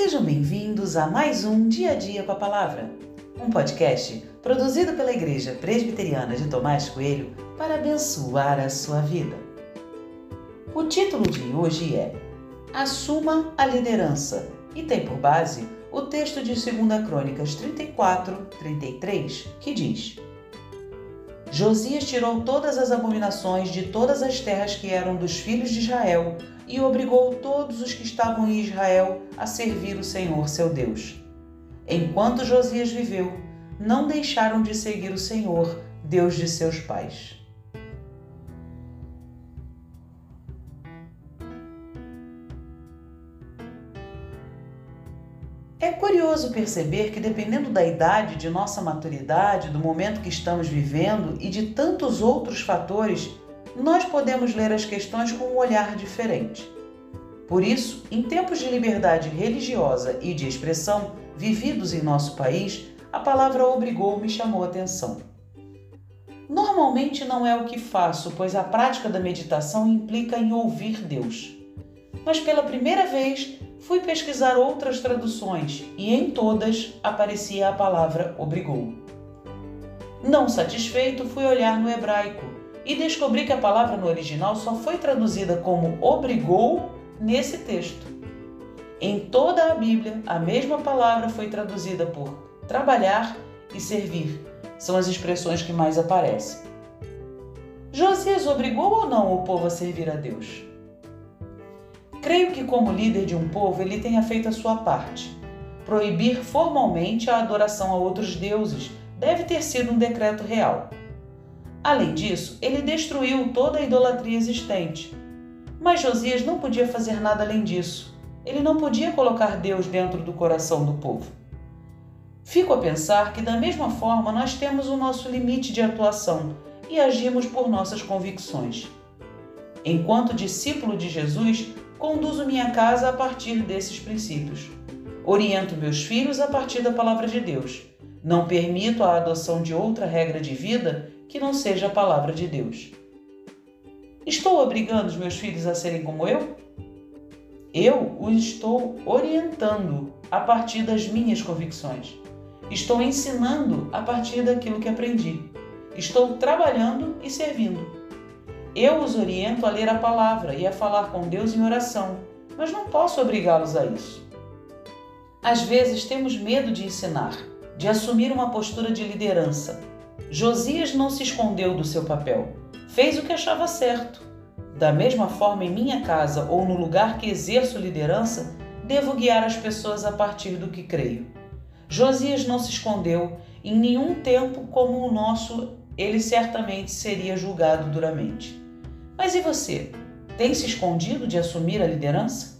Sejam bem-vindos a mais um Dia a Dia com a Palavra, um podcast produzido pela Igreja Presbiteriana de Tomás Coelho para abençoar a sua vida. O título de hoje é Assuma a Liderança e tem por base o texto de 2 Crônicas 34, 33, que diz: Josias tirou todas as abominações de todas as terras que eram dos filhos de Israel e obrigou todos os que estavam em Israel a servir o Senhor seu Deus. Enquanto Josias viveu, não deixaram de seguir o Senhor, Deus de seus pais. É curioso perceber que, dependendo da idade, de nossa maturidade, do momento que estamos vivendo e de tantos outros fatores, nós podemos ler as questões com um olhar diferente. Por isso, em tempos de liberdade religiosa e de expressão vividos em nosso país, a palavra obrigou me chamou a atenção. Normalmente não é o que faço, pois a prática da meditação implica em ouvir Deus. Mas pela primeira vez fui pesquisar outras traduções e em todas aparecia a palavra obrigou. Não satisfeito, fui olhar no hebraico e descobri que a palavra no original só foi traduzida como obrigou nesse texto. Em toda a Bíblia, a mesma palavra foi traduzida por trabalhar e servir. São as expressões que mais aparecem. Josias obrigou ou não o povo a servir a Deus? Creio que, como líder de um povo, ele tenha feito a sua parte. Proibir formalmente a adoração a outros deuses deve ter sido um decreto real. Além disso, ele destruiu toda a idolatria existente. Mas Josias não podia fazer nada além disso. Ele não podia colocar Deus dentro do coração do povo. Fico a pensar que, da mesma forma, nós temos o nosso limite de atuação e agimos por nossas convicções. Enquanto discípulo de Jesus, conduzo minha casa a partir desses princípios. Oriento meus filhos a partir da palavra de Deus. Não permito a adoção de outra regra de vida que não seja a palavra de Deus. Estou obrigando os meus filhos a serem como eu? Eu os estou orientando a partir das minhas convicções. Estou ensinando a partir daquilo que aprendi. Estou trabalhando e servindo. Eu os oriento a ler a palavra e a falar com Deus em oração, mas não posso obrigá-los a isso. Às vezes temos medo de ensinar, de assumir uma postura de liderança. Josias não se escondeu do seu papel, fez o que achava certo. Da mesma forma, em minha casa ou no lugar que exerço liderança, devo guiar as pessoas a partir do que creio. Josias não se escondeu, em nenhum tempo como o nosso, ele certamente seria julgado duramente. Mas e você? Tem se escondido de assumir a liderança?